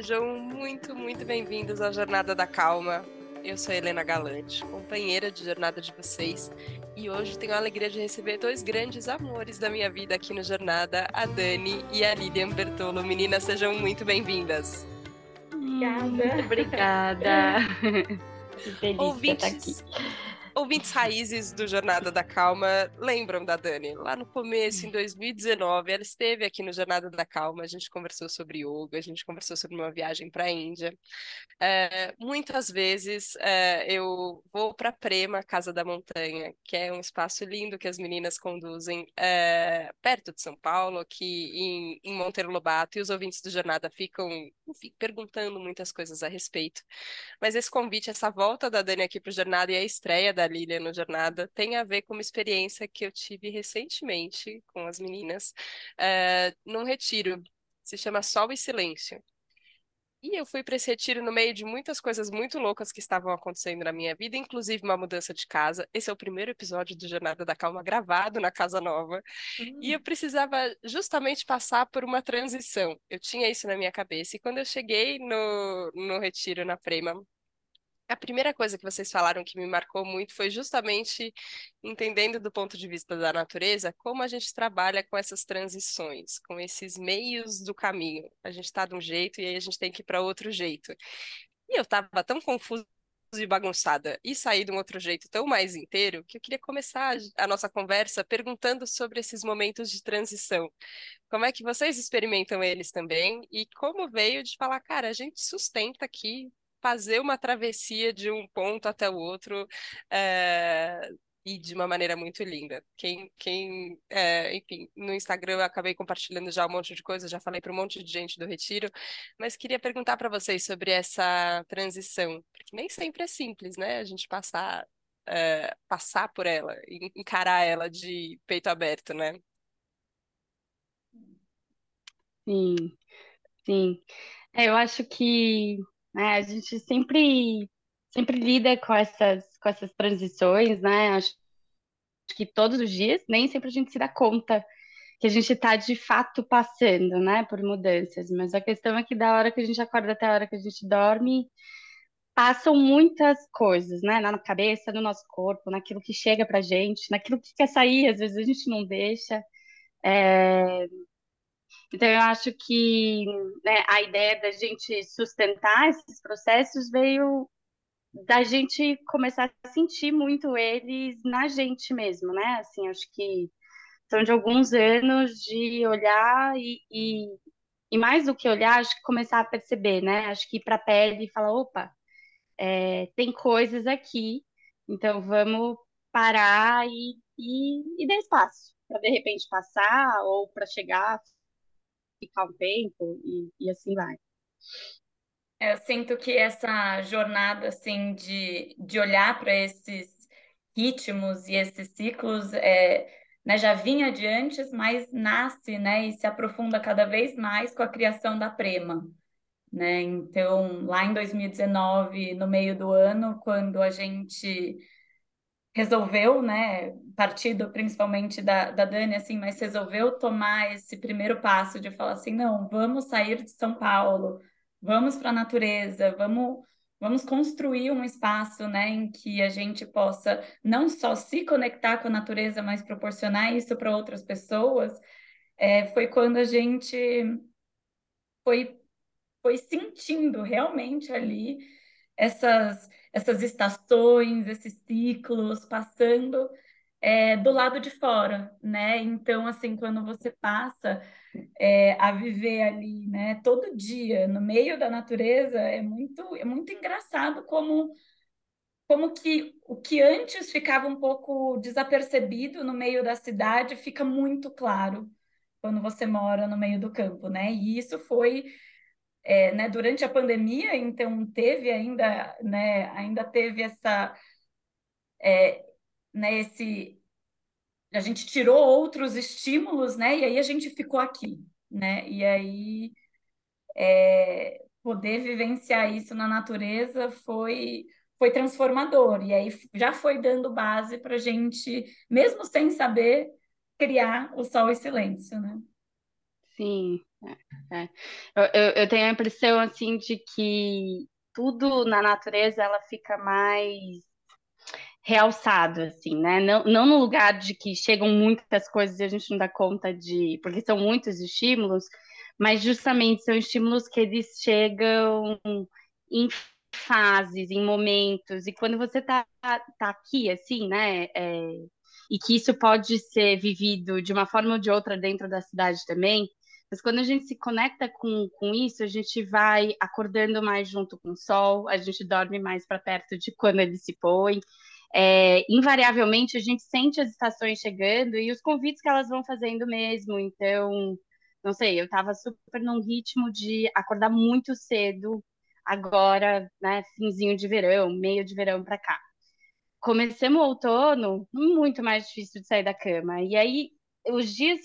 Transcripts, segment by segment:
Sejam muito, muito bem-vindos à Jornada da Calma. Eu sou Helena Galante, companheira de jornada de vocês, e hoje tenho a alegria de receber dois grandes amores da minha vida aqui no Jornada, a Dani e a Lilian Bertolo. Meninas, sejam muito bem-vindas. Obrigada. Obrigada. Que feliz Ouvintes... estar aqui ouvintes raízes do Jornada da Calma lembram da Dani. Lá no começo, em 2019, ela esteve aqui no Jornada da Calma. A gente conversou sobre yoga, a gente conversou sobre uma viagem para a Índia. É, muitas vezes é, eu vou para Prema, Casa da Montanha, que é um espaço lindo que as meninas conduzem é, perto de São Paulo, aqui em, em Monteiro Lobato, e os ouvintes do Jornada ficam enfim, perguntando muitas coisas a respeito. Mas esse convite, essa volta da Dani aqui para o Jornada e a estreia da Lilian no Jornada tem a ver com uma experiência que eu tive recentemente com as meninas, uh, num retiro. Se chama Sol e Silêncio. E eu fui para esse retiro no meio de muitas coisas muito loucas que estavam acontecendo na minha vida, inclusive uma mudança de casa. Esse é o primeiro episódio do Jornada da Calma gravado na Casa Nova. Uhum. E eu hum. precisava justamente passar por uma transição. Eu tinha isso na minha cabeça. E quando eu cheguei no, no retiro na Prema, a primeira coisa que vocês falaram que me marcou muito foi justamente entendendo do ponto de vista da natureza como a gente trabalha com essas transições, com esses meios do caminho. A gente está de um jeito e aí a gente tem que ir para outro jeito. E eu estava tão confusa e bagunçada e sair de um outro jeito tão mais inteiro que eu queria começar a nossa conversa perguntando sobre esses momentos de transição. Como é que vocês experimentam eles também e como veio de falar, cara, a gente sustenta aqui fazer uma travessia de um ponto até o outro é, e de uma maneira muito linda. Quem, quem é, enfim, no Instagram eu acabei compartilhando já um monte de coisa, já falei para um monte de gente do Retiro, mas queria perguntar para vocês sobre essa transição, porque nem sempre é simples, né? A gente passar, é, passar por ela, encarar ela de peito aberto, né? Sim, sim. É, eu acho que né? A gente sempre, sempre lida com essas, com essas transições, né? Acho que todos os dias, nem sempre a gente se dá conta que a gente está de fato passando, né, por mudanças. Mas a questão é que da hora que a gente acorda até a hora que a gente dorme, passam muitas coisas, né, na cabeça, no nosso corpo, naquilo que chega pra gente, naquilo que quer sair, às vezes a gente não deixa. É... Então, eu acho que né, a ideia da gente sustentar esses processos veio da gente começar a sentir muito eles na gente mesmo, né? Assim, acho que são de alguns anos de olhar e, e, e mais do que olhar, acho que começar a perceber, né? Acho que ir para a pele e falar, opa, é, tem coisas aqui, então vamos parar e, e, e dar espaço para de repente passar ou para chegar ficar um tempo e, e assim vai. É, eu sinto que essa jornada assim de, de olhar para esses ritmos e esses ciclos é, né, já vinha de antes, mas nasce né, e se aprofunda cada vez mais com a criação da Prema. Né? Então, lá em 2019, no meio do ano, quando a gente resolveu, né, partido principalmente da, da Dani, assim, mas resolveu tomar esse primeiro passo de falar assim, não, vamos sair de São Paulo, vamos para a natureza, vamos vamos construir um espaço, né, em que a gente possa não só se conectar com a natureza, mas proporcionar isso para outras pessoas, é, foi quando a gente foi foi sentindo realmente ali essas essas estações, esses ciclos passando é, do lado de fora, né? Então, assim, quando você passa é, a viver ali, né, todo dia no meio da natureza, é muito, é muito engraçado como como que o que antes ficava um pouco desapercebido no meio da cidade fica muito claro quando você mora no meio do campo, né? E isso foi é, né, durante a pandemia, então teve ainda, né, ainda teve essa, é, né, esse, a gente tirou outros estímulos, né, e aí a gente ficou aqui, né, e aí é, poder vivenciar isso na natureza foi foi transformador e aí já foi dando base para a gente, mesmo sem saber, criar o sol e silêncio, né? Sim, É, é. Eu, eu, eu tenho a impressão, assim, de que tudo na natureza, ela fica mais realçado, assim, né? Não, não no lugar de que chegam muitas coisas e a gente não dá conta de... Porque são muitos estímulos, mas justamente são estímulos que eles chegam em fases, em momentos, e quando você tá, tá aqui, assim, né, é, e que isso pode ser vivido de uma forma ou de outra dentro da cidade também, mas quando a gente se conecta com, com isso, a gente vai acordando mais junto com o sol, a gente dorme mais para perto de quando ele se põe, é, invariavelmente a gente sente as estações chegando e os convites que elas vão fazendo mesmo, então, não sei, eu estava super num ritmo de acordar muito cedo, agora, né, finzinho de verão, meio de verão para cá. Comecemos o outono, muito mais difícil de sair da cama. E aí, os dias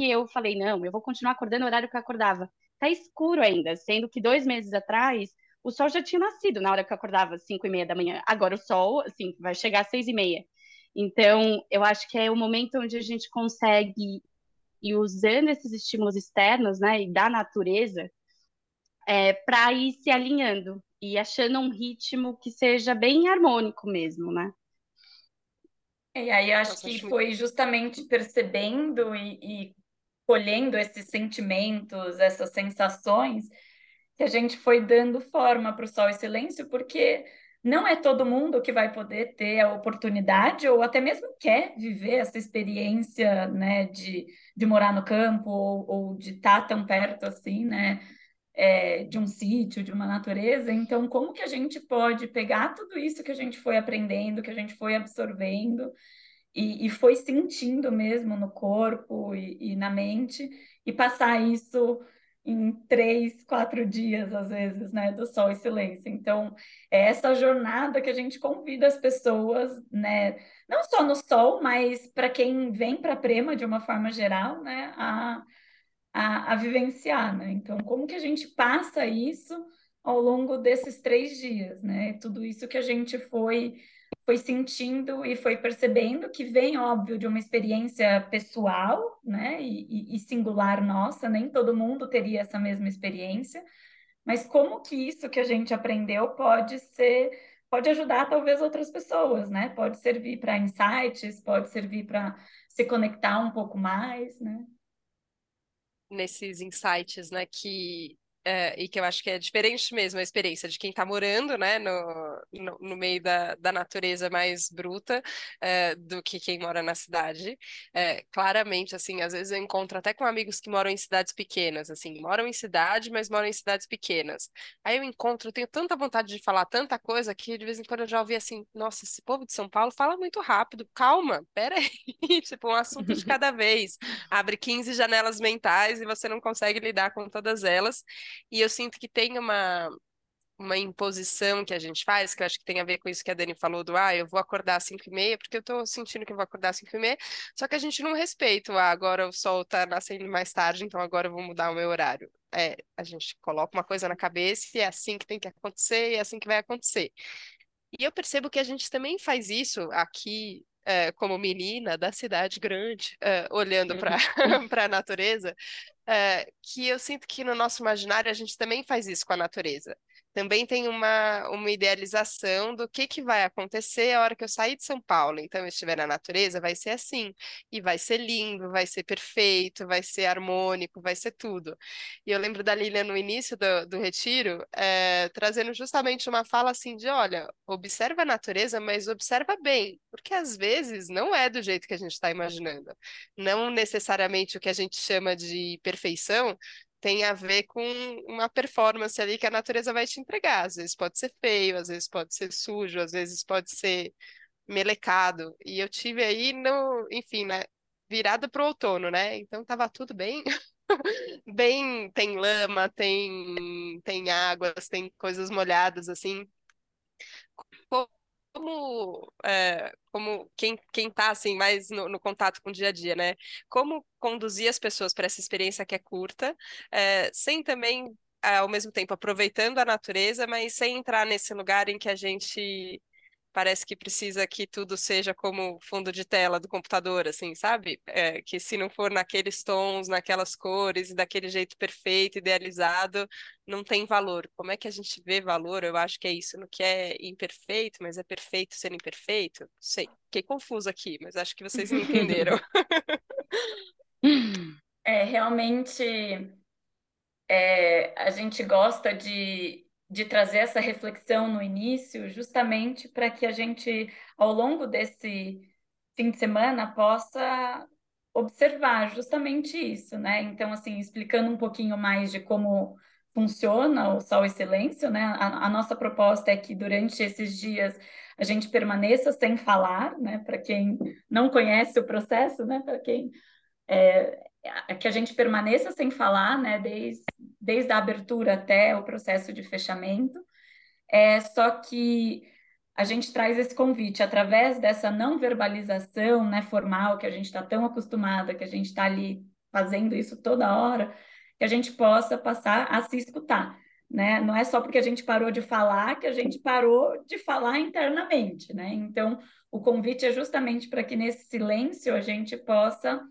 que eu falei, não, eu vou continuar acordando no horário que eu acordava. Tá escuro ainda, sendo que dois meses atrás o sol já tinha nascido na hora que eu acordava às cinco e meia da manhã. Agora o sol, assim, vai chegar às seis e meia. Então, eu acho que é o momento onde a gente consegue ir usando esses estímulos externos, né, e da natureza, é, para ir se alinhando e achando um ritmo que seja bem harmônico mesmo, né? E aí eu acho que foi justamente percebendo e, e colhendo esses sentimentos, essas sensações, que a gente foi dando forma para o Sol e Silêncio, porque não é todo mundo que vai poder ter a oportunidade ou até mesmo quer viver essa experiência, né, de, de morar no campo ou, ou de estar tão perto assim, né, é, de um sítio, de uma natureza. Então, como que a gente pode pegar tudo isso que a gente foi aprendendo, que a gente foi absorvendo e, e foi sentindo mesmo no corpo e, e na mente e passar isso em três, quatro dias, às vezes, né, do sol e silêncio. Então, é essa jornada que a gente convida as pessoas, né, não só no sol, mas para quem vem para a Prema de uma forma geral, né, a a, a vivenciar, né? Então, como que a gente passa isso ao longo desses três dias, né? Tudo isso que a gente foi foi sentindo e foi percebendo que vem, óbvio, de uma experiência pessoal, né, e, e, singular nossa, nem todo mundo teria essa mesma experiência, mas como que isso que a gente aprendeu pode ser, pode ajudar talvez outras pessoas, né, pode servir para insights, pode servir para se conectar um pouco mais, né? Nesses insights, né, que é, e que eu acho que é diferente mesmo a experiência de quem está morando né, no, no, no, meio da, da natureza mais bruta é, do que quem mora na cidade. É, claramente, assim, às vezes eu encontro até com amigos que moram em cidades pequenas, assim, moram em cidade, mas moram em cidades pequenas. Aí eu encontro, eu tenho tanta vontade de falar tanta coisa que de vez em quando eu já ouvi assim, nossa, esse povo de São Paulo fala muito rápido, calma, pera aí, tipo, um assunto de cada vez. Abre 15 janelas mentais e você não consegue lidar com todas elas. E eu sinto que tem uma, uma imposição que a gente faz, que eu acho que tem a ver com isso que a Dani falou do, ah, eu vou acordar às 5 e meia, porque eu tô sentindo que eu vou acordar às 5 e meia, só que a gente não respeita, ah, agora o sol tá nascendo mais tarde, então agora eu vou mudar o meu horário. É, a gente coloca uma coisa na cabeça e é assim que tem que acontecer, e é assim que vai acontecer. E eu percebo que a gente também faz isso aqui, é, como menina da cidade grande, é, olhando para a natureza, é, que eu sinto que no nosso imaginário a gente também faz isso com a natureza também tem uma, uma idealização do que, que vai acontecer a hora que eu sair de São Paulo. Então, eu estiver na natureza, vai ser assim. E vai ser lindo, vai ser perfeito, vai ser harmônico, vai ser tudo. E eu lembro da Lilian no início do, do retiro, é, trazendo justamente uma fala assim de, olha, observa a natureza, mas observa bem, porque às vezes não é do jeito que a gente está imaginando. Não necessariamente o que a gente chama de perfeição tem a ver com uma performance ali que a natureza vai te entregar. Às vezes pode ser feio, às vezes pode ser sujo, às vezes pode ser melecado. E eu tive aí no, enfim, né, virada para o outono, né? Então tava tudo bem. bem, tem lama, tem tem águas, tem coisas molhadas assim como, é, como quem, quem tá assim, mais no, no, contato com o dia a dia, né? Como conduzir as pessoas para essa experiência que é curta, é, sem também, ao mesmo tempo, aproveitando a natureza, mas sem entrar nesse lugar em que a gente parece que precisa que tudo seja como fundo de tela do computador, assim, sabe? É, que se não for naqueles tons, naquelas cores, daquele jeito perfeito, idealizado, não tem valor. Como é que a gente vê valor? Eu acho que é isso, no que é imperfeito, mas é perfeito sendo imperfeito. Sei, fiquei confusa aqui, mas acho que vocês me entenderam. é, realmente, é, a gente gosta de de trazer essa reflexão no início, justamente para que a gente, ao longo desse fim de semana, possa observar justamente isso, né? Então, assim, explicando um pouquinho mais de como funciona o Sol e Silêncio, né? A, a nossa proposta é que durante esses dias a gente permaneça sem falar, né? Para quem não conhece o processo, né? Para quem é, que a gente permaneça sem falar, né, desde, desde a abertura até o processo de fechamento. É só que a gente traz esse convite através dessa não verbalização, né, formal que a gente está tão acostumada, que a gente está ali fazendo isso toda hora, que a gente possa passar a se escutar. Né? Não é só porque a gente parou de falar que a gente parou de falar internamente, né? Então, o convite é justamente para que nesse silêncio a gente possa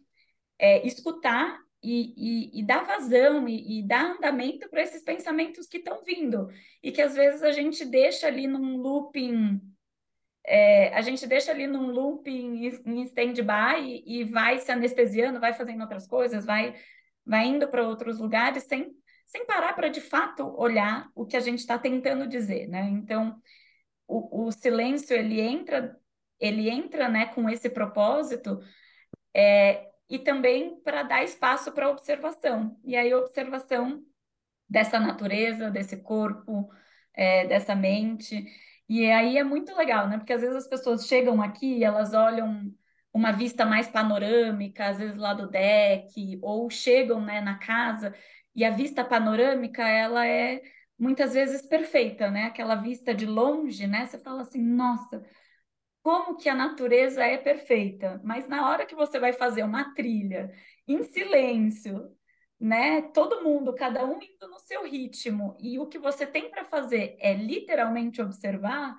é, escutar e, e, e, dar vazão e, e dar andamento para esses pensamentos que estão vindo e que às vezes a gente deixa ali num looping é, a gente deixa ali num looping em stand-by e, vai se anestesiando, vai fazendo outras coisas, vai, vai indo para outros lugares sem, sem parar para de fato olhar o que a gente está tentando dizer, né? Então, o, o silêncio ele entra, ele entra, né, com esse propósito é, e também para dar espaço para observação. E aí, observação dessa natureza, desse corpo, é, dessa mente. E aí é muito legal, né? Porque às vezes as pessoas chegam aqui elas olham uma vista mais panorâmica, às vezes lá do deck, ou chegam né, na casa e a vista panorâmica ela é muitas vezes perfeita, né? Aquela vista de longe, né? Você fala assim, nossa, como que a natureza é perfeita, mas na hora que você vai fazer uma trilha em silêncio, né? Todo mundo, cada um indo no seu ritmo, e o que você tem para fazer é literalmente observar,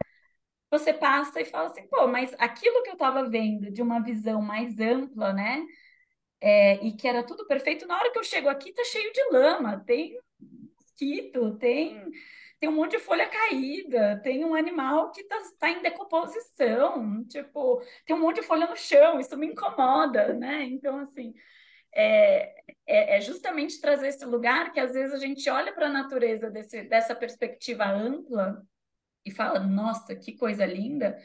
você passa e fala assim, pô, mas aquilo que eu estava vendo de uma visão mais ampla, né? É, e que era tudo perfeito, na hora que eu chego aqui, tá cheio de lama, tem mosquito, tem tem um monte de folha caída, tem um animal que está tá em decomposição, tipo, tem um monte de folha no chão, isso me incomoda, né? Então, assim, é, é, é justamente trazer esse lugar que às vezes a gente olha para a natureza desse, dessa perspectiva ampla e fala, nossa, que coisa linda.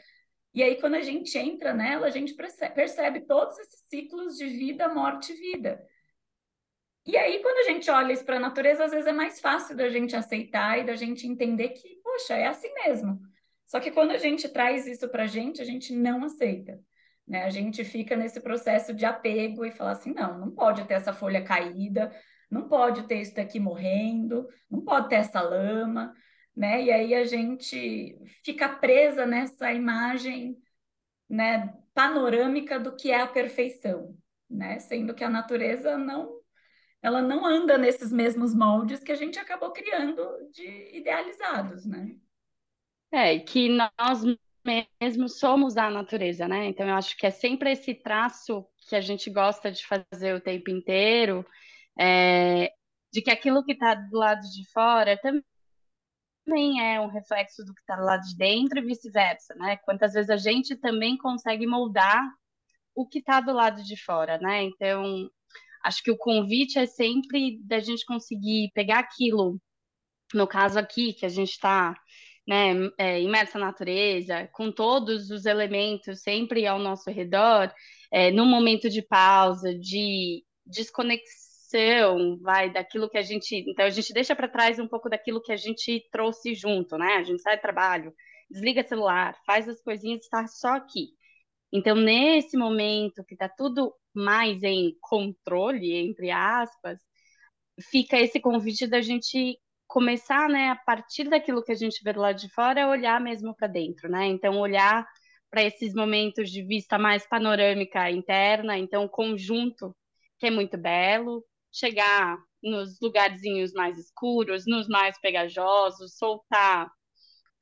E aí, quando a gente entra nela, a gente percebe, percebe todos esses ciclos de vida, morte e vida. E aí, quando a gente olha isso para a natureza, às vezes é mais fácil da gente aceitar e da gente entender que, poxa, é assim mesmo. Só que quando a gente traz isso para a gente, a gente não aceita. Né? A gente fica nesse processo de apego e fala assim: não, não pode ter essa folha caída, não pode ter isso daqui morrendo, não pode ter essa lama. Né? E aí a gente fica presa nessa imagem né, panorâmica do que é a perfeição, né? Sendo que a natureza não ela não anda nesses mesmos moldes que a gente acabou criando de idealizados, né? É, que nós mesmos somos a natureza, né? Então eu acho que é sempre esse traço que a gente gosta de fazer o tempo inteiro, é, de que aquilo que está do lado de fora também é um reflexo do que está do lado de dentro e vice-versa, né? Quantas vezes a gente também consegue moldar o que está do lado de fora, né? Então acho que o convite é sempre da gente conseguir pegar aquilo, no caso aqui, que a gente está né, é, imersa na natureza, com todos os elementos sempre ao nosso redor, é, num momento de pausa, de desconexão, vai, daquilo que a gente. Então, a gente deixa para trás um pouco daquilo que a gente trouxe junto, né? A gente sai do trabalho, desliga celular, faz as coisinhas, está só aqui. Então, nesse momento que está tudo mais em controle, entre aspas, fica esse convite da gente começar, né, a partir daquilo que a gente vê do lado de fora, olhar mesmo para dentro, né? Então, olhar para esses momentos de vista mais panorâmica interna, então, o conjunto, que é muito belo, chegar nos lugarzinhos mais escuros, nos mais pegajosos, soltar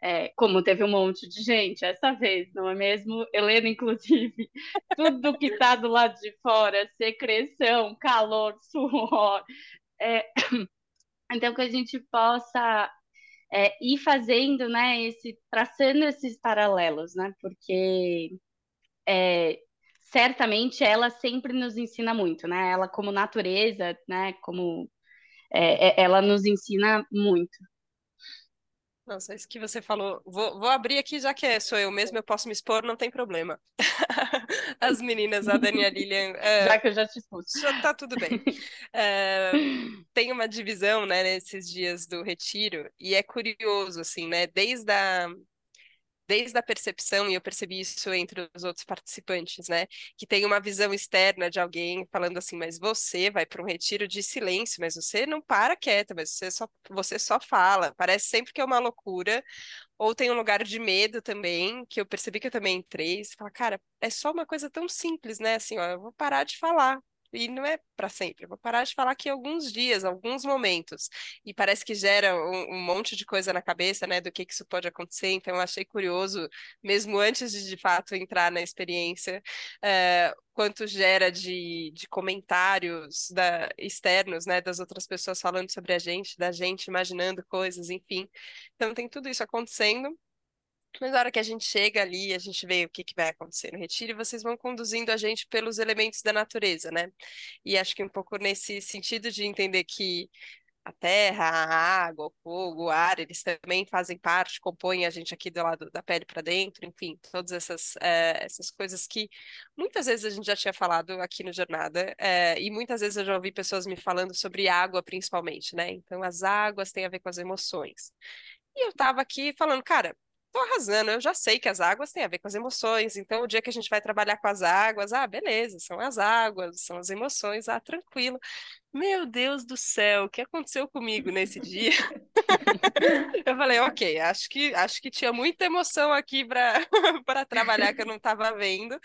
É, como teve um monte de gente essa vez, não é mesmo? Helena, inclusive, tudo que está do lado de fora, secreção, calor, suor. É, então, que a gente possa é, ir fazendo, né, esse, traçando esses paralelos, né, porque é, certamente ela sempre nos ensina muito, né, ela como natureza, né, como é, é ela nos ensina muito. Nossa, isso que você falou. Vou, vou abrir aqui, já que sou eu mesmo, eu posso me expor, não tem problema. As meninas, a Dani e a Lilian. É, já que eu já te expus. Já tá tudo bem. É, tem uma divisão, né, nesses dias do retiro, e é curioso, assim, né? Desde a desde a percepção, e eu percebi isso entre os outros participantes, né? Que tem uma visão externa de alguém falando assim, mas você vai para um retiro de silêncio, mas você não para quieta, mas você só, você só fala. Parece sempre que é uma loucura. Ou tem um lugar de medo também, que eu percebi que eu também entrei. Você fala, cara, é só uma coisa tão simples, né? Assim, ó, eu vou parar de falar e não é para sempre. Eu vou parar de falar aqui alguns dias, alguns momentos. E parece que gera um, um, monte de coisa na cabeça, né, do que, que isso pode acontecer. Então, eu achei curioso, mesmo antes de de fato entrar na experiência, é, quanto gera de, de comentários da, externos, né, das outras pessoas falando sobre a gente, da gente imaginando coisas, enfim. Então, tem tudo isso acontecendo. Mas na hora que a gente chega ali, a gente vê o que, que vai acontecer no retiro e vocês vão conduzindo a gente pelos elementos da natureza, né? E acho que um pouco nesse sentido de entender que a terra, a água, o fogo, o ar, eles também fazem parte, compõem a gente aqui do lado da pele para dentro, enfim, todas essas, é, essas coisas que muitas vezes a gente já tinha falado aqui no Jornada, é, e muitas vezes eu já ouvi pessoas me falando sobre água, principalmente, né? Então, as águas têm a ver com as emoções. E eu estava aqui falando, cara, tô arrasando, eu já sei que as águas têm a ver com as emoções, então o dia que a gente vai trabalhar com as águas, ah, beleza, são as águas, são as emoções, ah, tranquilo. Meu Deus do céu, o que aconteceu comigo nesse dia? eu falei, ok, acho que acho que tinha muita emoção aqui para trabalhar que eu não estava vendo.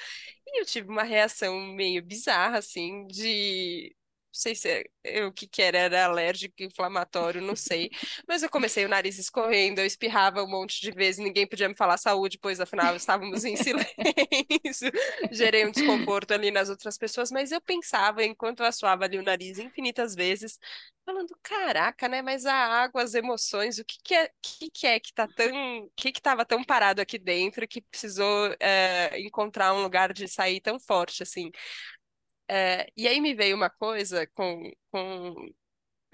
E eu tive uma reação meio bizarra, assim, de sei se é, é, o que que era, era alérgico, inflamatório, não sei. Mas eu comecei o nariz escorrendo, eu espirrava um monte de vezes, ninguém podia me falar saúde, pois afinal estávamos em silêncio. Gerei um desconforto ali nas outras pessoas, mas eu pensava, enquanto eu assoava ali o nariz infinitas vezes, falando, caraca, né? Mas a água, as emoções, o que que é que, que é que tá tão, o que que tava tão parado aqui dentro que precisou é, encontrar um lugar de sair tão forte assim? É, e aí me veio uma coisa com, com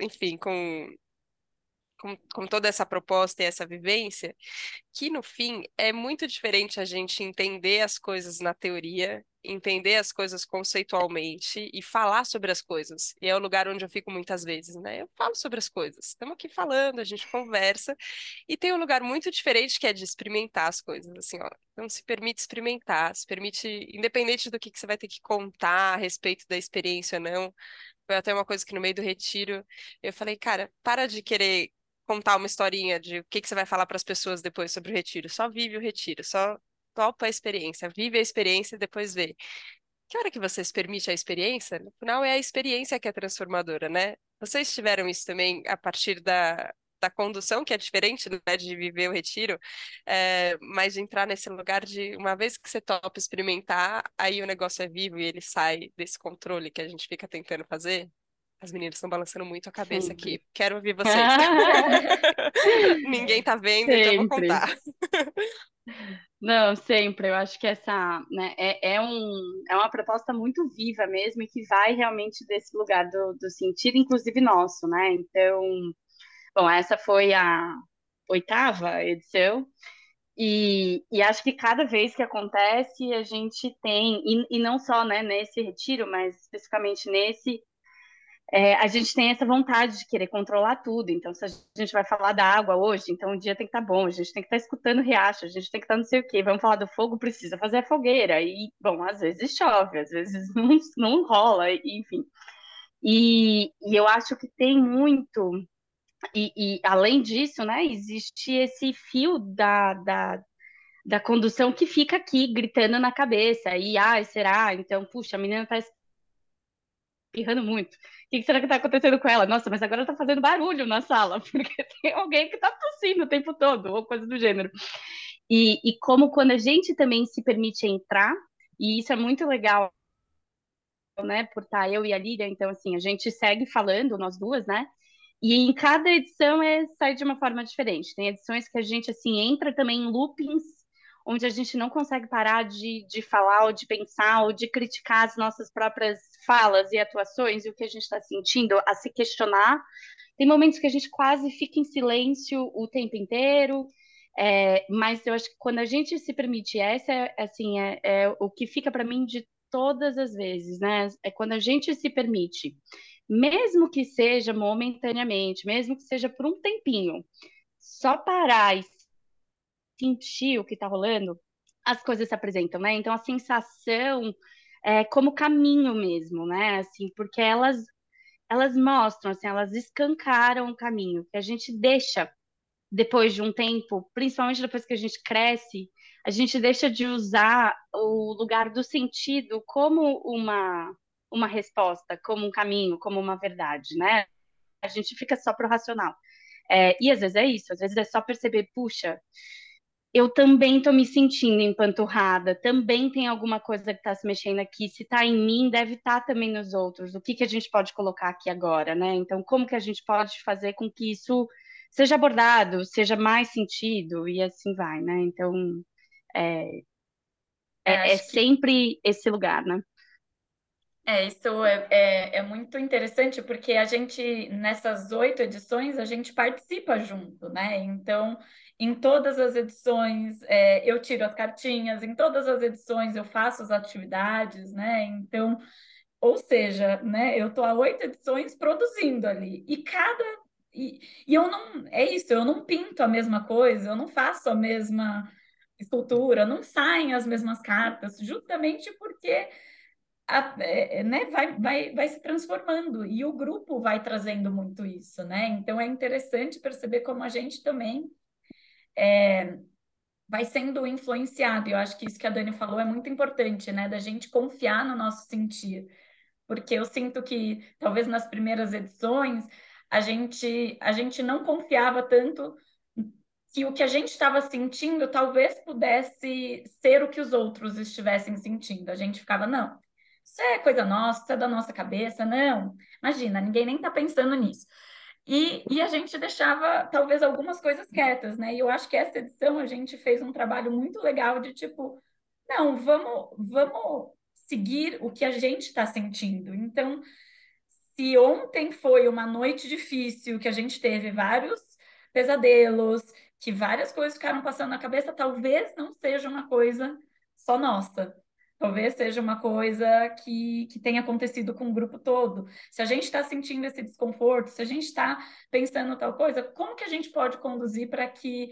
enfim, com, com, com toda essa proposta e essa vivência, que no fim é muito diferente a gente entender as coisas na teoria, entender as coisas conceitualmente e falar sobre as coisas. E é o lugar onde eu fico muitas vezes, né? Eu falo sobre as coisas. Estamos aqui falando, a gente conversa. E tem um lugar muito diferente que é de experimentar as coisas, assim, ó. Então se permite experimentar, se permite, independente do que, que você vai ter que contar a respeito da experiência ou não. Foi até uma coisa que no meio do retiro eu falei, cara, para de querer contar uma historinha de o que, que você vai falar para as pessoas depois sobre o retiro. Só vive o retiro, só topa a experiência, vive a experiência e depois vê. Que hora que você se permite a experiência, no final é a experiência que é transformadora, né? Vocês tiveram isso também a partir da, da condução, que é diferente né, de viver o retiro, é, mas de entrar nesse lugar de, uma vez que você topa experimentar, aí o negócio é vivo e ele sai desse controle que a gente fica tentando fazer. As meninas estão balançando muito a cabeça Sempre. aqui. Quero ouvir vocês. Ninguém tá vendo, Sempre. então eu vou contar. Não, sempre. Eu acho que essa né, é, é, um, é uma proposta muito viva mesmo e que vai realmente desse lugar do, do sentido, inclusive nosso, né? Então, bom, essa foi a oitava edição. E, e acho que cada vez que acontece, a gente tem, e, e não só né, nesse retiro, mas especificamente nesse, é, a gente tem essa vontade de querer controlar tudo. Então, se a gente vai falar da água hoje, então o dia tem que estar tá bom, a gente tem que estar tá escutando riacho, a gente tem que estar tá não sei o quê. Vamos falar do fogo, precisa fazer a fogueira. E, bom, às vezes chove, às vezes não, não rola, enfim. E, e eu acho que tem muito. E, e, além disso, né, existe esse fio da, da, da condução que fica aqui gritando na cabeça. E, ah, será? Então, puxa, a menina está espirrando muito. O que será que está acontecendo com ela? Nossa, mas agora está fazendo barulho na sala, porque tem alguém que está tossindo o tempo todo, ou coisa do gênero. E, e como quando a gente também se permite entrar, e isso é muito legal, né, por estar eu e a Lídia, então, assim, a gente segue falando, nós duas, né, e em cada edição é sai de uma forma diferente. Tem edições que a gente, assim, entra também em loopings, onde a gente não consegue parar de, de falar, ou de pensar, ou de criticar as nossas próprias falas e atuações, e o que a gente está sentindo, a se questionar. Tem momentos que a gente quase fica em silêncio o tempo inteiro, é, mas eu acho que quando a gente se permite, essa é, assim, é, é o que fica para mim de todas as vezes, né? É quando a gente se permite, mesmo que seja momentaneamente, mesmo que seja por um tempinho, só parar e sentir o que está rolando, as coisas se apresentam, né? Então a sensação é como caminho mesmo, né? Assim, porque elas elas mostram, assim, elas escancaram o caminho que a gente deixa depois de um tempo, principalmente depois que a gente cresce, a gente deixa de usar o lugar do sentido como uma, uma resposta, como um caminho, como uma verdade, né? A gente fica só pro racional. É, e às vezes é isso, às vezes é só perceber, puxa, eu também estou me sentindo empanturrada, também tem alguma coisa que está se mexendo aqui, se está em mim, deve estar tá também nos outros. O que, que a gente pode colocar aqui agora, né? Então, como que a gente pode fazer com que isso seja abordado, seja mais sentido e assim vai, né? Então, é, é, é sempre que... esse lugar, né? É, isso é, é, é, muito interessante porque a gente, nessas oito edições, a gente participa junto, né? Então, em todas as edições, é, eu tiro as cartinhas, em todas as edições eu faço as atividades, né? Então, ou seja, né, eu estou há oito edições produzindo ali, e cada e, e eu não, é isso, eu não pinto a mesma coisa, eu não faço a mesma escultura, não saem as mesmas cartas, justamente porque a, é, né, vai, vai, vai se transformando e o grupo vai trazendo muito isso, né? Então é interessante perceber como a gente também é, vai sendo influenciado. E eu acho que isso que a Dani falou é muito importante, né? Da gente confiar no nosso sentir. Porque eu sinto que, talvez nas primeiras edições, a gente, a gente não confiava tanto que o que a gente estava sentindo talvez pudesse ser o que os outros estivessem sentindo. A gente ficava, não, isso é coisa nossa, isso é da nossa cabeça, não. Imagina, ninguém nem está pensando nisso. E, e a gente deixava talvez algumas coisas quietas, né? E eu acho que essa edição a gente fez um trabalho muito legal de tipo, não, vamos, vamos seguir o que a gente está sentindo. Então, se ontem foi uma noite difícil, que a gente teve vários pesadelos, que várias coisas ficaram passando na cabeça, talvez não seja uma coisa só nossa. Talvez seja uma coisa que, que tenha acontecido com o grupo todo. Se a gente está sentindo esse desconforto, se a gente está pensando tal coisa, como que a gente pode conduzir para que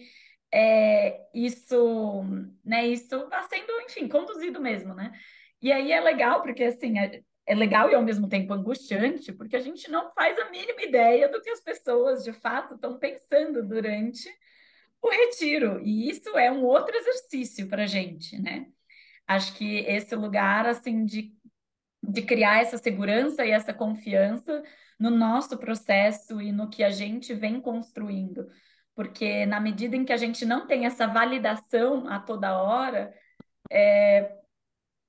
é, isso, né, isso vá sendo, enfim, conduzido mesmo, né? E aí é legal, porque assim, é legal e ao mesmo tempo angustiante, porque a gente não faz a mínima ideia do que as pessoas de fato estão pensando durante o retiro. E isso é um outro exercício para a gente, né? Acho que esse lugar assim de, de criar essa segurança e essa confiança no nosso processo e no que a gente vem construindo. Porque na medida em que a gente não tem essa validação a toda hora, é,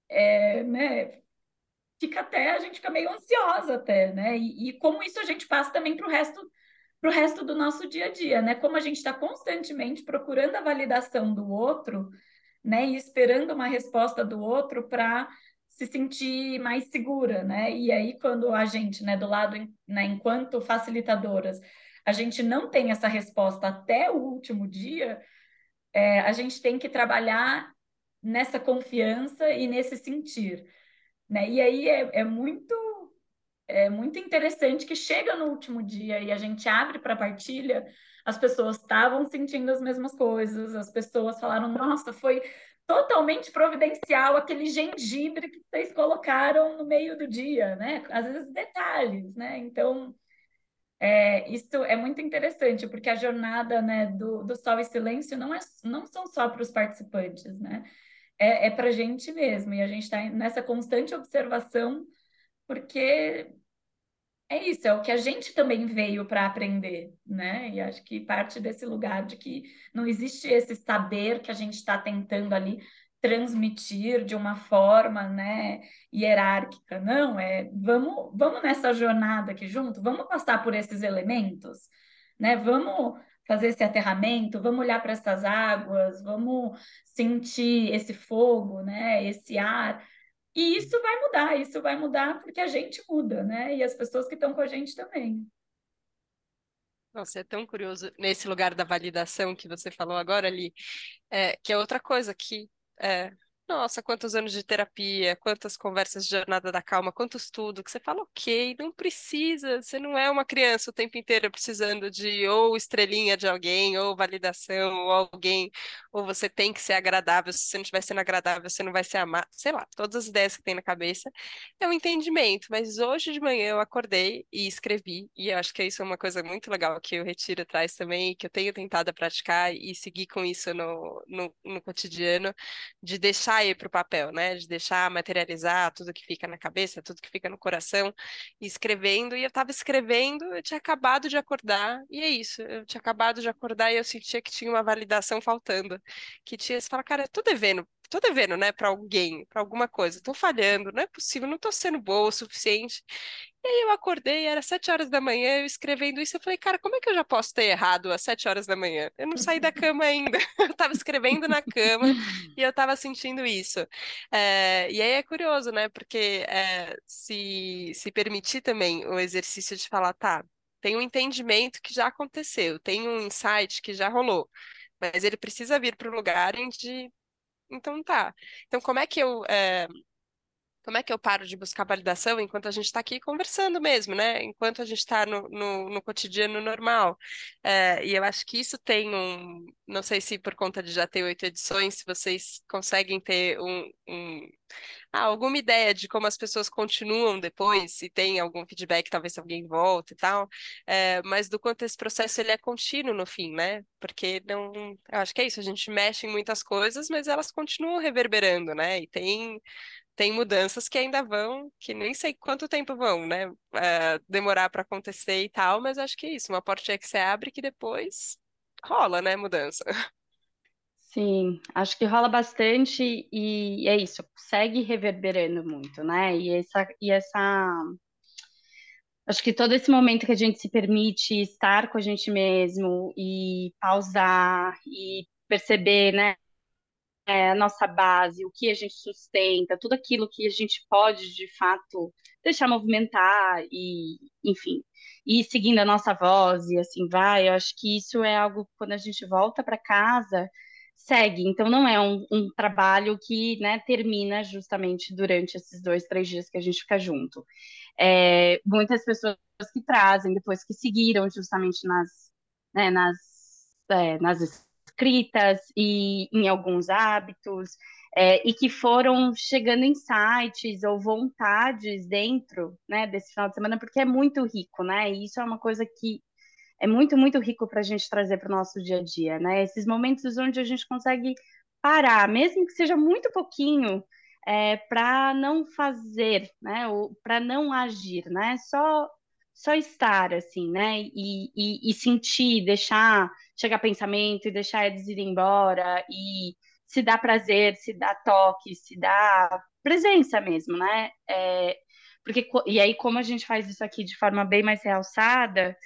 é, né, fica até, a gente fica meio ansiosa até, né? E, e como isso a gente passa também para o resto para o resto do nosso dia a dia, né? Como a gente está constantemente procurando a validação do outro, né? E esperando uma resposta do outro para se sentir mais segura, né? E aí quando a gente, né, do lado, né, enquanto facilitadoras, a gente não tem essa resposta até o último dia, é, a gente tem que trabalhar nessa confiança e nesse sentir. Né? E aí é, é muito é muito interessante que chega no último dia e a gente abre para partilha, as pessoas estavam sentindo as mesmas coisas, as pessoas falaram: nossa, foi totalmente providencial aquele gengibre que vocês colocaram no meio do dia, né? Às vezes detalhes, né? Então, é, isso é muito interessante, porque a jornada né, do, do Sol e Silêncio não, é, não são só para os participantes, né? é, é para a gente mesmo. E a gente está nessa constante observação, porque é isso, é o que a gente também veio para aprender, né? E acho que parte desse lugar de que não existe esse saber que a gente está tentando ali transmitir de uma forma, né, hierárquica. Não, é vamos, vamos nessa jornada aqui junto, vamos passar por esses elementos, né? Vamos fazer esse aterramento, vamos olhar para essas águas, vamos sentir esse fogo, né, esse ar. E isso vai mudar, isso vai mudar porque a gente muda, né? E as pessoas que estão com a gente também. Nossa, é tão curioso nesse lugar da validação que você falou agora ali, é, que é outra coisa que é, nossa, quantos anos de terapia, quantas conversas de jornada da calma, quanto estudo, que você fala, ok, não precisa, você não é uma criança o tempo inteiro precisando de ou estrelinha de alguém, ou validação, ou alguém, ou você tem que ser agradável, se você não estiver sendo agradável, você não vai ser amado, sei lá, todas as ideias que tem na cabeça, é um entendimento, mas hoje de manhã eu acordei e escrevi, e eu acho que isso é uma coisa muito legal que o Retiro traz também, que eu tenho tentado praticar e seguir com isso no, no, no cotidiano, de deixar deixar ir para o papel, né? De deixar materializar tudo que fica na cabeça, tudo que fica no coração, e escrevendo. E eu estava escrevendo, eu tinha acabado de acordar, e é isso. Eu tinha acabado de acordar e eu sentia que tinha uma validação faltando. Que tinha, você fala, cara, eu tô devendo tô devendo, né, para alguém, para alguma coisa, tô falhando, não é possível, não tô sendo boa o suficiente. E aí eu acordei, era sete horas da manhã, eu escrevendo isso, eu falei, cara, como é que eu já posso ter errado às sete horas da manhã? Eu não saí da cama ainda, eu tava escrevendo na cama e eu tava sentindo isso. É, e aí é curioso, né, porque é, se, se permitir também o exercício de falar, tá, tem um entendimento que já aconteceu, tem um insight que já rolou, mas ele precisa vir para o lugar de então tá. Então, como é que eu. É... Como é que eu paro de buscar validação enquanto a gente está aqui conversando mesmo, né? Enquanto a gente está no, no, no, cotidiano normal. É, e eu acho que isso tem um. Não sei se por conta de já ter oito edições, se vocês conseguem ter um, um ah, alguma ideia de como as pessoas continuam depois, se tem algum feedback, talvez alguém volte e tal, é, mas do quanto esse processo ele é contínuo no fim, né? Porque não, eu acho que é isso, a gente mexe em muitas coisas, mas elas continuam reverberando, né? E tem tem mudanças que ainda vão, que nem sei quanto tempo vão, né? É, demorar para acontecer e tal, mas acho que é isso, uma portinha que você abre que depois rola, né? Mudança. Sim, acho que rola bastante e é isso, segue reverberando muito, né? E essa, e essa. Acho que todo esse momento que a gente se permite estar com a gente mesmo e pausar e perceber, né? É, a nossa base, o que a gente sustenta, tudo aquilo que a gente pode de fato deixar movimentar e, enfim, ir seguindo a nossa voz e assim vai. Eu acho que isso é algo quando a gente volta para casa segue. Então, não é um, um trabalho que né, termina justamente durante esses dois, três dias que a gente fica junto. É, muitas pessoas que trazem, depois que seguiram justamente nas, né, nas, é, nas escritas e em alguns hábitos, é, e que foram chegando sites ou vontades dentro né, desse final de semana, porque é muito rico, né? E isso é uma coisa que é muito, muito rico para a gente trazer para o nosso dia a dia, né? Esses momentos onde a gente consegue parar, mesmo que seja muito pouquinho, é, para não fazer, né? Para não agir, né? Só só estar assim, né? E, e, e, sentir, deixar chegar pensamento e deixar eles ir embora e se dá prazer, se dá toque, se dá presença mesmo, né? É, porque e aí como a gente faz isso aqui de forma bem mais realçada,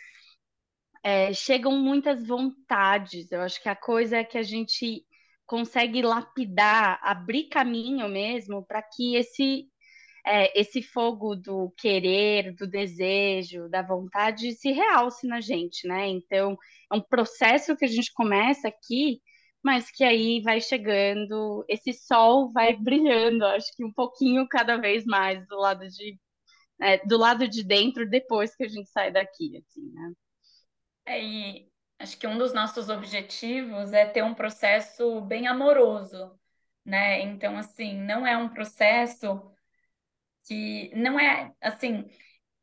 é, chegam muitas vontades. Eu acho que a coisa é que a gente consegue lapidar, abrir caminho mesmo para que esse é, esse fogo do querer, do desejo, da vontade se realce na gente, né? Então, é um processo que a gente começa aqui, mas que aí vai chegando, esse sol vai brilhando, acho que um pouquinho cada vez mais do lado de, é, do lado de dentro depois que a gente sai daqui, assim, né? É, e acho que um dos nossos objetivos é ter um processo bem amoroso, né? Então, assim, não é um processo que não é assim,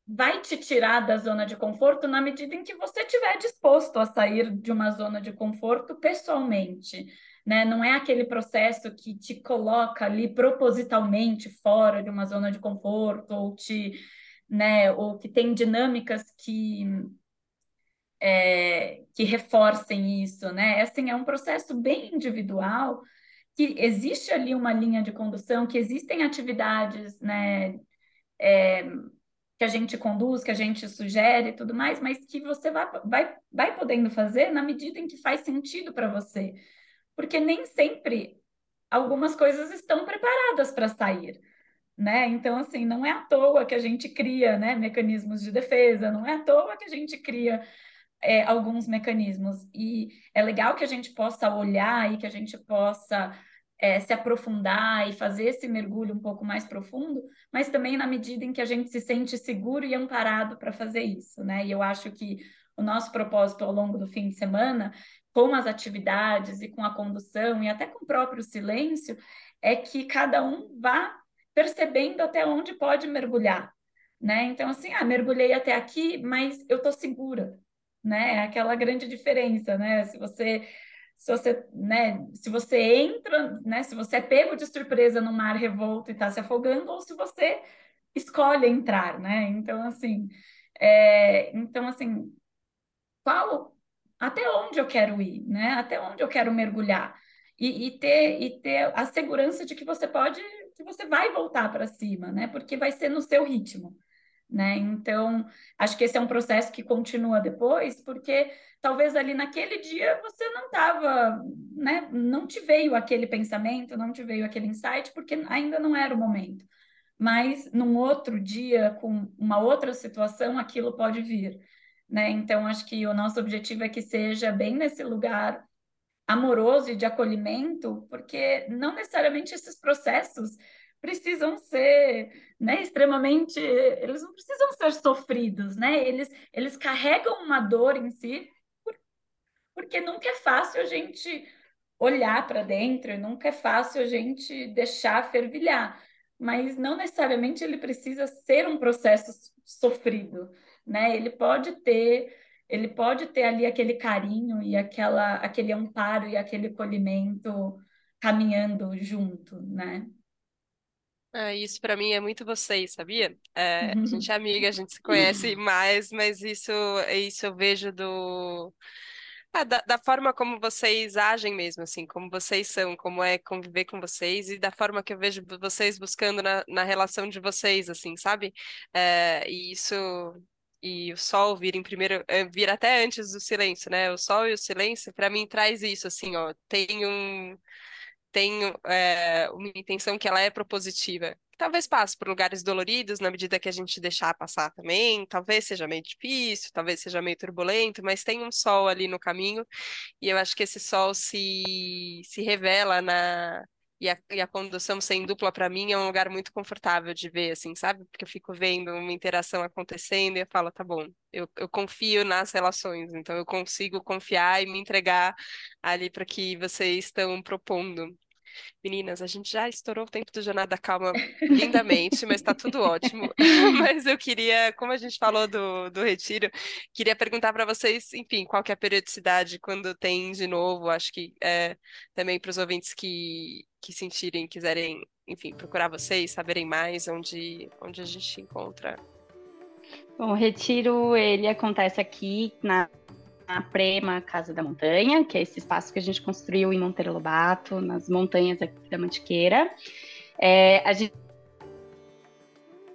vai te tirar da zona de conforto na medida em que você estiver disposto a sair de uma zona de conforto pessoalmente, né? Não é aquele processo que te coloca ali propositalmente fora de uma zona de conforto ou te né? Ou que tem dinâmicas que é, que reforcem isso, né? Assim, é um processo bem individual que existe ali uma linha de condução, que existem atividades, né? É, que a gente conduz, que a gente sugere e tudo mais, mas que você vai, vai, vai podendo fazer na medida em que faz sentido para você. Porque nem sempre algumas coisas estão preparadas para sair. Né? Então, assim, não é à toa que a gente cria né, mecanismos de defesa, não é à toa que a gente cria é, alguns mecanismos. E é legal que a gente possa olhar e que a gente possa é, se aprofundar e fazer esse mergulho um pouco mais profundo, mas também na medida em que a gente se sente seguro e amparado para fazer isso, né? E eu acho que o nosso propósito ao longo do fim de semana, com as atividades e com a condução e até com o próprio silêncio, é que cada um vá percebendo até onde pode mergulhar, né? Então, assim, ah, mergulhei até aqui, mas eu tô segura, né? É aquela grande diferença, né? Se você se você, né, se você entra, né, se você é pego de surpresa no mar revolto e está se afogando, ou se você escolhe entrar, né? Então, assim, é, então, assim, qual, até onde eu quero ir, né? Até onde eu quero mergulhar e, e ter e ter a segurança de que você pode, que você vai voltar para cima, né? Porque vai ser no seu ritmo né? Então, acho que esse é um processo que continua depois, porque talvez ali naquele dia você não estava, né? Não te veio aquele pensamento, não te veio aquele insight, porque ainda não era o momento. Mas num outro dia, com uma outra situação, aquilo pode vir, né? Então, acho que o nosso objetivo é que seja bem nesse lugar amoroso e de acolhimento, porque não necessariamente esses processos precisam ser né, extremamente. Eles não precisam ser sofridos, né? Eles, eles carregam uma dor em si, porque nunca é fácil a gente olhar para dentro, nunca é fácil a gente deixar fervilhar. Mas não necessariamente ele precisa ser um processo sofrido, né? Ele pode ter ele pode ter ali aquele carinho e aquela, aquele amparo e aquele acolhimento caminhando junto, né? Ah, isso para mim é muito vocês, sabia? É, a gente é amiga, a gente se conhece mais, mas isso, isso eu vejo do ah, da, da forma como vocês agem mesmo, assim, como vocês são, como é conviver com vocês e da forma que eu vejo vocês buscando na, na relação de vocês, assim, sabe? É, e isso e o sol vir em primeiro, é, vir até antes do silêncio, né? O sol e o silêncio, para mim traz isso, assim, ó, tem um tenho é, uma intenção que ela é propositiva. Talvez passe por lugares doloridos na medida que a gente deixar passar também. Talvez seja meio difícil, talvez seja meio turbulento, mas tem um sol ali no caminho e eu acho que esse sol se, se revela na. E a, e a condução sem dupla, para mim, é um lugar muito confortável de ver, assim, sabe? Porque eu fico vendo uma interação acontecendo e eu falo, tá bom, eu, eu confio nas relações, então eu consigo confiar e me entregar ali para que vocês estão propondo. Meninas, a gente já estourou o tempo do Jornada Calma lindamente, mas está tudo ótimo. mas eu queria, como a gente falou do, do retiro, queria perguntar para vocês, enfim, qual que é a periodicidade quando tem de novo, acho que é, também para os ouvintes que, que sentirem, quiserem, enfim, procurar vocês, saberem mais onde, onde a gente encontra. Bom, o retiro, ele acontece aqui na a Prema Casa da Montanha, que é esse espaço que a gente construiu em Monteiro Lobato, nas montanhas aqui da Mantiqueira. É, a gente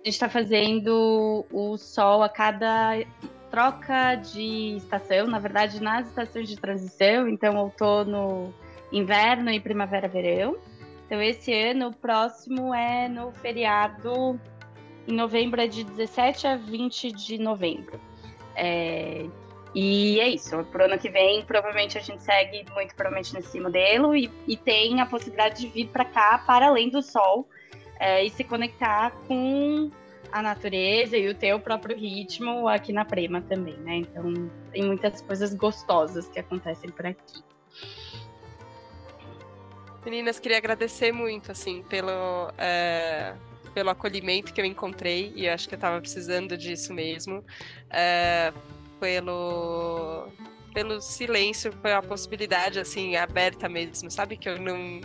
está fazendo o sol a cada troca de estação, na verdade, nas estações de transição, então outono, inverno e primavera-verão. Então, esse ano, o próximo é no feriado em novembro, é de 17 a 20 de novembro. É, e é isso. Pro ano que vem, provavelmente a gente segue muito provavelmente nesse modelo e, e tem a possibilidade de vir para cá para além do sol é, e se conectar com a natureza e o teu próprio ritmo aqui na Prema também, né? Então tem muitas coisas gostosas que acontecem por aqui. Meninas, queria agradecer muito, assim, pelo, é, pelo acolhimento que eu encontrei e acho que eu estava precisando disso mesmo. É, pelo pelo silêncio, pela possibilidade assim aberta mesmo, sabe que eu não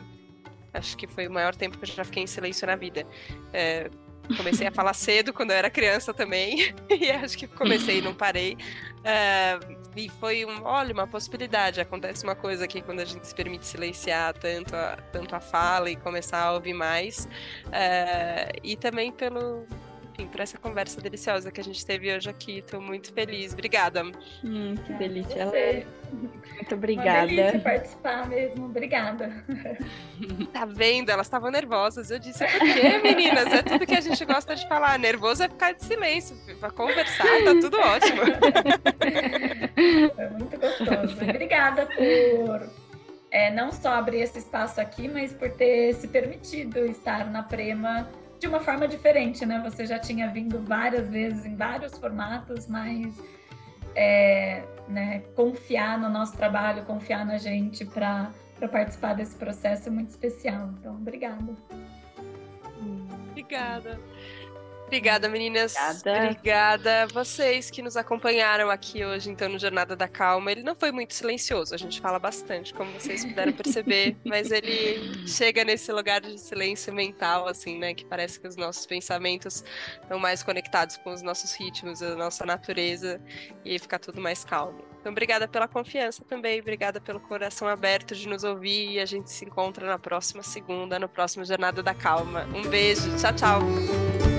acho que foi o maior tempo que eu já fiquei em silêncio na vida. É, comecei a falar cedo quando eu era criança também, e acho que comecei e não parei. Uh, e foi um, olha, uma possibilidade. Acontece uma coisa aqui quando a gente se permite silenciar tanto a, tanto a fala e começar a ouvir mais. Uh, e também pelo, enfim, por essa conversa deliciosa que a gente teve hoje aqui. Estou muito feliz. Obrigada. Hum, que delícia. Você. Muito obrigada. Uma delícia participar mesmo. Obrigada. Tá vendo? Elas estavam nervosas. Eu disse, por quê, meninas? É tudo que a gente gosta de falar. Nervoso é ficar de silêncio. Para conversar, tá tudo ótimo. É muito gostoso. Obrigada por é, não só abrir esse espaço aqui, mas por ter se permitido estar na Prema de uma forma diferente, né? Você já tinha vindo várias vezes em vários formatos, mas é, né, confiar no nosso trabalho, confiar na gente para participar desse processo é muito especial. Então, obrigada. Obrigada. Obrigada, meninas. Obrigada. Obrigada. Vocês que nos acompanharam aqui hoje, então, no Jornada da Calma. Ele não foi muito silencioso, a gente fala bastante, como vocês puderam perceber, mas ele chega nesse lugar de silêncio mental, assim, né? Que parece que os nossos pensamentos estão mais conectados com os nossos ritmos, a nossa natureza, e fica tudo mais calmo. Então, obrigada pela confiança também, obrigada pelo coração aberto de nos ouvir e a gente se encontra na próxima segunda, no próximo Jornada da Calma. Um beijo, tchau, tchau.